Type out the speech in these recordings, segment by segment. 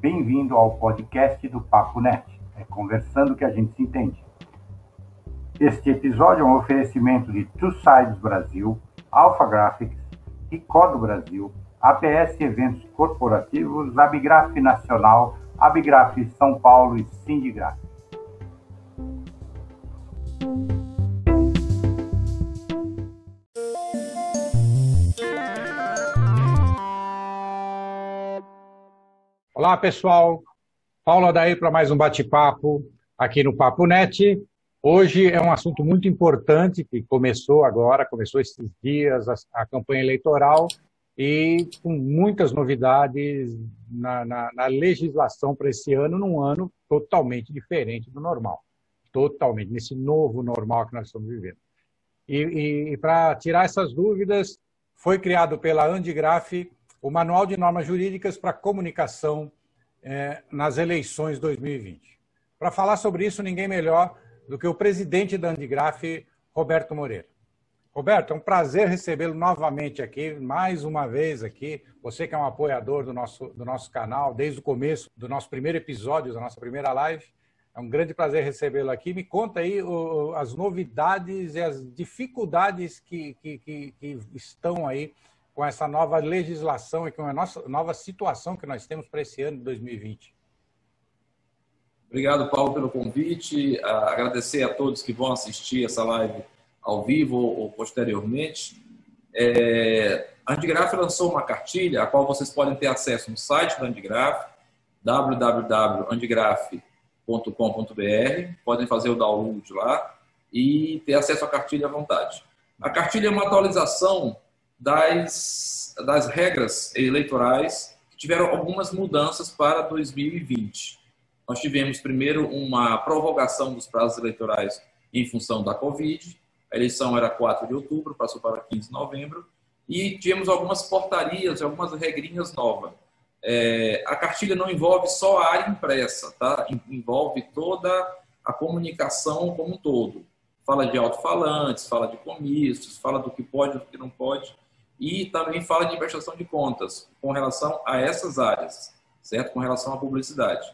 Bem-vindo ao podcast do Papo Net. É conversando que a gente se entende. Este episódio é um oferecimento de Two Sides Brasil, Alpha Graphics, Ricodo Brasil, APS Eventos Corporativos, Abigraf Nacional, Abigraf São Paulo e Sindigraf. Olá, pessoal. Paula daí para mais um bate-papo aqui no Papo Net. Hoje é um assunto muito importante que começou agora, começou esses dias a, a campanha eleitoral e com muitas novidades na, na, na legislação para esse ano, num ano totalmente diferente do normal, totalmente nesse novo normal que nós estamos vivendo. E, e, e para tirar essas dúvidas, foi criado pela Andigraf o Manual de Normas Jurídicas para Comunicação é, nas eleições 2020. Para falar sobre isso, ninguém melhor do que o presidente da Andigraf, Roberto Moreira. Roberto, é um prazer recebê-lo novamente aqui, mais uma vez aqui. Você que é um apoiador do nosso, do nosso canal, desde o começo do nosso primeiro episódio, da nossa primeira live. É um grande prazer recebê-lo aqui. Me conta aí o, as novidades e as dificuldades que, que, que, que estão aí com essa nova legislação e com a nossa nova situação que nós temos para esse ano de 2020. Obrigado, Paulo, pelo convite. Agradecer a todos que vão assistir essa live ao vivo ou posteriormente. É, a Andigraf lançou uma cartilha, a qual vocês podem ter acesso no site da Andigraf, www.andigraf.com.br. Podem fazer o download lá e ter acesso à cartilha à vontade. A cartilha é uma atualização das, das regras eleitorais que tiveram algumas mudanças para 2020. Nós tivemos primeiro uma prorrogação dos prazos eleitorais em função da Covid. A eleição era 4 de outubro, passou para 15 de novembro. E tivemos algumas portarias, algumas regrinhas novas. É, a cartilha não envolve só a área impressa, tá? envolve toda a comunicação como um todo. Fala de alto-falantes, fala de comícios, fala do que pode e do que não pode e também fala de prestação de contas com relação a essas áreas, certo? Com relação à publicidade.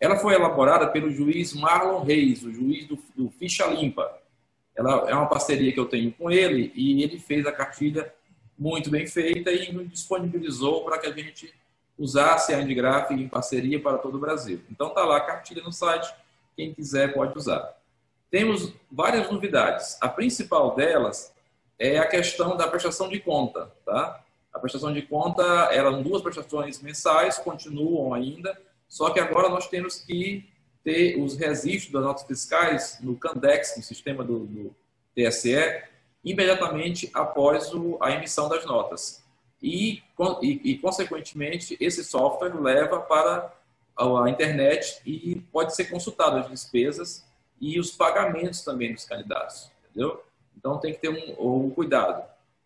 Ela foi elaborada pelo juiz Marlon Reis, o juiz do, do Ficha Limpa. Ela é uma parceria que eu tenho com ele e ele fez a cartilha muito bem feita e disponibilizou para que a gente usasse a Indigraph em parceria para todo o Brasil. Então tá lá a cartilha no site, quem quiser pode usar. Temos várias novidades. A principal delas é a questão da prestação de conta, tá? A prestação de conta eram duas prestações mensais, continuam ainda, só que agora nós temos que ter os registros das notas fiscais no Candex, no sistema do, do TSE, imediatamente após o, a emissão das notas. E, e, e, consequentemente, esse software leva para a internet e pode ser consultado as despesas e os pagamentos também dos candidatos, entendeu? Então tem que ter um, um cuidado.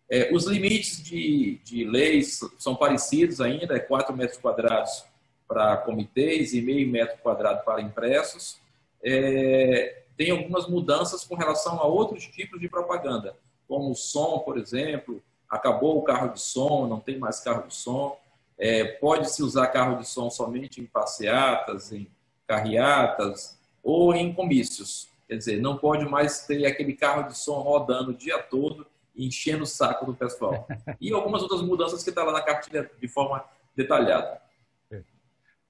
É, os limites de, de leis são parecidos ainda, é 4 metros quadrados para comitês e meio metro quadrado para impressos. É, tem algumas mudanças com relação a outros tipos de propaganda, como o som, por exemplo, acabou o carro de som, não tem mais carro de som. É, Pode-se usar carro de som somente em passeatas, em carreatas ou em comícios. Quer dizer, não pode mais ter aquele carro de som rodando o dia todo enchendo o saco do pessoal. E algumas outras mudanças que estão tá lá na cartilha de forma detalhada.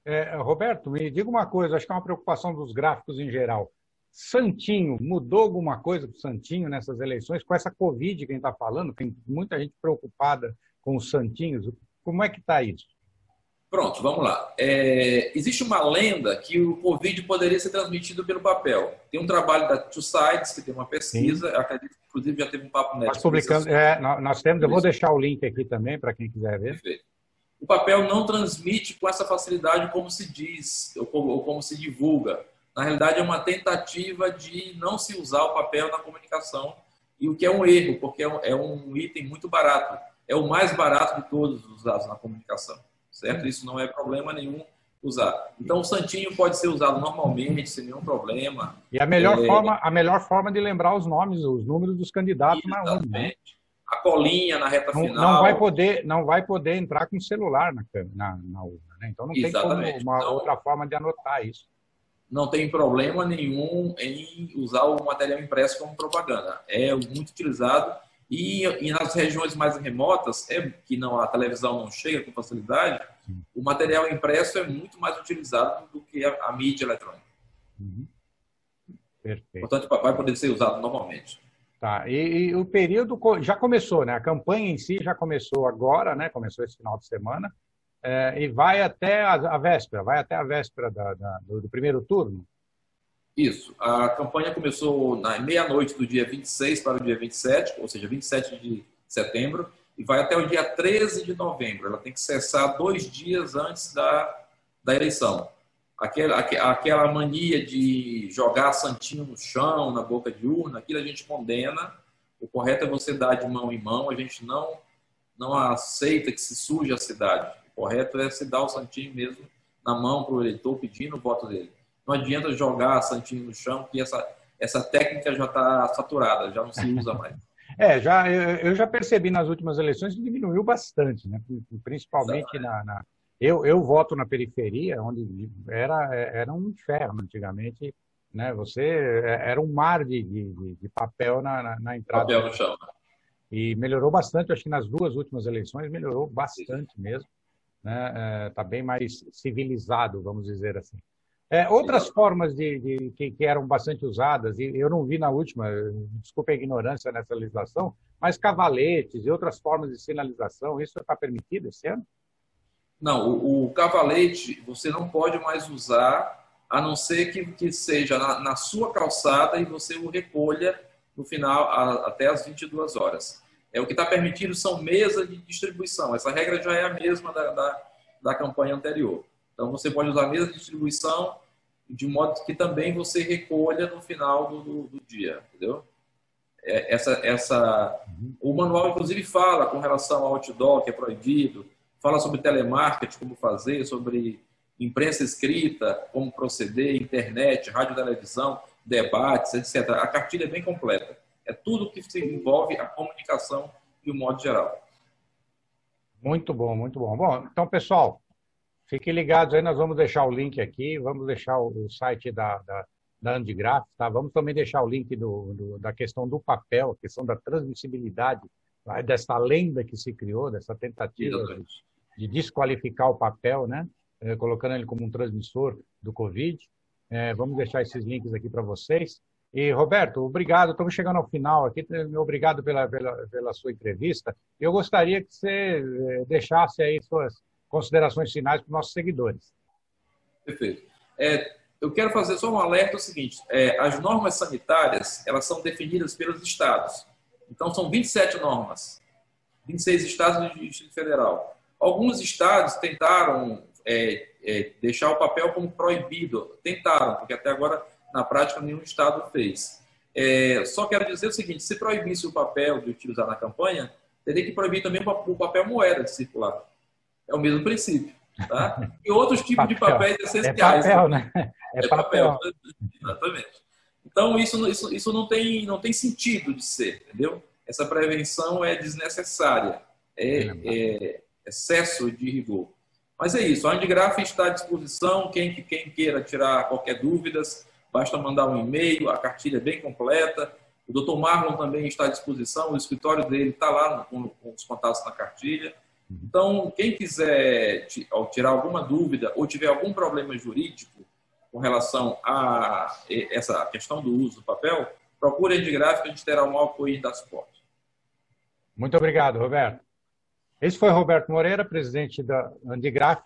É, Roberto, me diga uma coisa, acho que é uma preocupação dos gráficos em geral. Santinho, mudou alguma coisa para o Santinho nessas eleições? Com essa Covid que a gente está falando, tem muita gente preocupada com os Santinhos. Como é que está isso? Pronto, vamos lá. É, existe uma lenda que o Covid poderia ser transmitido pelo papel. Tem um trabalho da Two Sides, que tem uma pesquisa, Sim. acredito que inclusive já teve um papo nós publicando, é, nós temos, eu vou deixar o link aqui também para quem quiser ver. Perfeito. O papel não transmite com essa facilidade como se diz, ou como, ou como se divulga. Na realidade, é uma tentativa de não se usar o papel na comunicação, e o que é um erro, porque é um, é um item muito barato. É o mais barato de todos usados na comunicação certo? Isso não é problema nenhum usar. Então, o santinho pode ser usado normalmente, sem nenhum problema. E a melhor, é... forma, a melhor forma de lembrar os nomes, os números dos candidatos na urna. Né? A colinha na reta não, final. Não vai poder, não vai poder entrar com celular na, na, na urna. Né? Então não Exatamente. tem como uma então, outra forma de anotar isso. Não tem problema nenhum em usar o material impresso como propaganda. É muito utilizado e, e nas regiões mais remotas, é que não a televisão não chega com facilidade, Sim. o material impresso é muito mais utilizado do que a, a mídia eletrônica. Uhum. Perfeito. Portanto, vai poder ser usado normalmente. Tá. E, e, o período já começou, né? A campanha em si já começou agora, né? Começou esse final de semana é, e vai até a, a, véspera, vai até a véspera da, da, do, do, primeiro turno. Isso. A campanha começou na meia-noite do dia 26 para o dia 27, ou seja, 27 de setembro, e vai até o dia 13 de novembro. Ela tem que cessar dois dias antes da, da eleição. Aquela, aquela mania de jogar santinho no chão, na boca de urna, aquilo a gente condena. O correto é você dar de mão em mão. A gente não, não aceita que se suje a cidade. O correto é se dar o santinho mesmo na mão para o eleitor pedindo o voto dele. Não adianta jogar santinho no chão, que essa, essa técnica já está saturada, já não se usa mais. É, já, eu já percebi nas últimas eleições que diminuiu bastante, né? principalmente na, na, eu, eu voto na periferia, onde era, era um inferno antigamente. Né? Você era um mar de, de, de papel na, na, na, entrada. Papel no chão. Né? E melhorou bastante, acho que nas duas últimas eleições melhorou bastante mesmo. Está né? é, tá bem mais civilizado, vamos dizer assim. É, outras formas de, de que, que, eram bastante usadas, e eu não vi na última, desculpe a ignorância nessa legislação, mas cavaletes e outras formas de sinalização, isso está permitido esse ano? Não, o, o, cavalete você não pode mais usar, a não ser que, que seja na, na sua calçada e você o recolha no final, a, até as 22 horas. É, o que está permitido são mesas de distribuição. Essa regra já é a mesma da, da, da campanha anterior. Então, você pode usar a mesa de distribuição de modo que também você recolha no final do, do, do dia, entendeu? É, essa, essa, o manual, inclusive, fala com relação ao outdoor, que é proibido, fala sobre telemarketing, como fazer, sobre imprensa escrita, como proceder, internet, rádio, televisão, debates, etc. A cartilha é bem completa. É tudo que envolve a comunicação de um modo geral. Muito bom, muito bom. Bom, então, pessoal, fiquem ligados aí, nós vamos deixar o link aqui, vamos deixar o site da, da, da Andigraf, tá? Vamos também deixar o link do, do, da questão do papel, a questão da transmissibilidade, dessa lenda que se criou, dessa tentativa de desqualificar o papel, né? É, colocando ele como um transmissor do Covid. É, vamos deixar esses links aqui para vocês. E, Roberto, obrigado. Estamos chegando ao final aqui. Obrigado pela, pela, pela sua entrevista. Eu gostaria que você é, deixasse aí suas considerações finais para os nossos seguidores. Perfeito. É, eu quero fazer só um alerta: é o seguinte: é, as normas sanitárias elas são definidas pelos estados. Então, são 27 normas, 26 estados e Distrito Federal. Alguns estados tentaram é, é, deixar o papel como proibido. Tentaram, porque até agora, na prática, nenhum estado fez. É, só quero dizer o seguinte: se proibisse o papel de utilizar na campanha, teria que proibir também o papel moeda de circular. É o mesmo princípio. Tá? E outros tipos papel. de papéis essenciais. É papel, né? É, é papel. papel. Exatamente. Então, isso, isso, isso não, tem, não tem sentido de ser, entendeu? Essa prevenção é desnecessária. É, é, excesso de rigor. Mas é isso, a Andigraf está à disposição, quem, quem queira tirar qualquer dúvidas, basta mandar um e-mail, a cartilha é bem completa. O Dr. Marlon também está à disposição, o escritório dele está lá com, com os contatos na cartilha. Então, quem quiser tirar alguma dúvida ou tiver algum problema jurídico com relação a essa questão do uso do papel, procure a Andigraf, que a gente terá um apoio e dar suporte. Muito obrigado, Roberto. Esse foi Roberto Moreira, presidente da Andigraf,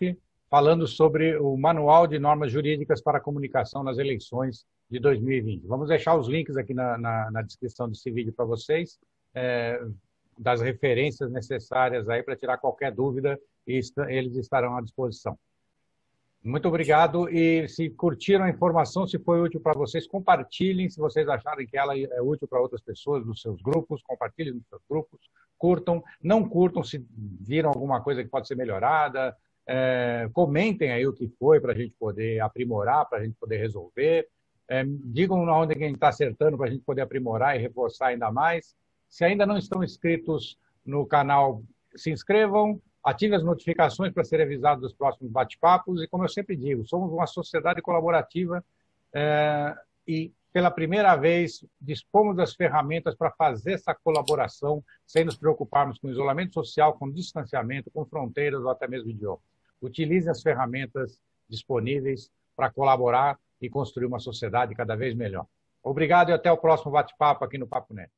falando sobre o Manual de Normas Jurídicas para a Comunicação nas Eleições de 2020. Vamos deixar os links aqui na, na, na descrição desse vídeo para vocês, é, das referências necessárias aí para tirar qualquer dúvida e eles estarão à disposição. Muito obrigado e se curtiram a informação, se foi útil para vocês, compartilhem. Se vocês acharem que ela é útil para outras pessoas nos seus grupos, compartilhem nos seus grupos curtam, não curtam se viram alguma coisa que pode ser melhorada, é, comentem aí o que foi para a gente poder aprimorar, para a gente poder resolver, é, digam onde a gente está acertando para a gente poder aprimorar e reforçar ainda mais. Se ainda não estão inscritos no canal, se inscrevam, Ative as notificações para ser avisado dos próximos bate-papos e, como eu sempre digo, somos uma sociedade colaborativa é, e, pela primeira vez, dispomos das ferramentas para fazer essa colaboração sem nos preocuparmos com isolamento social, com distanciamento, com fronteiras ou até mesmo idioma. Utilize as ferramentas disponíveis para colaborar e construir uma sociedade cada vez melhor. Obrigado e até o próximo bate-papo aqui no Papo Net.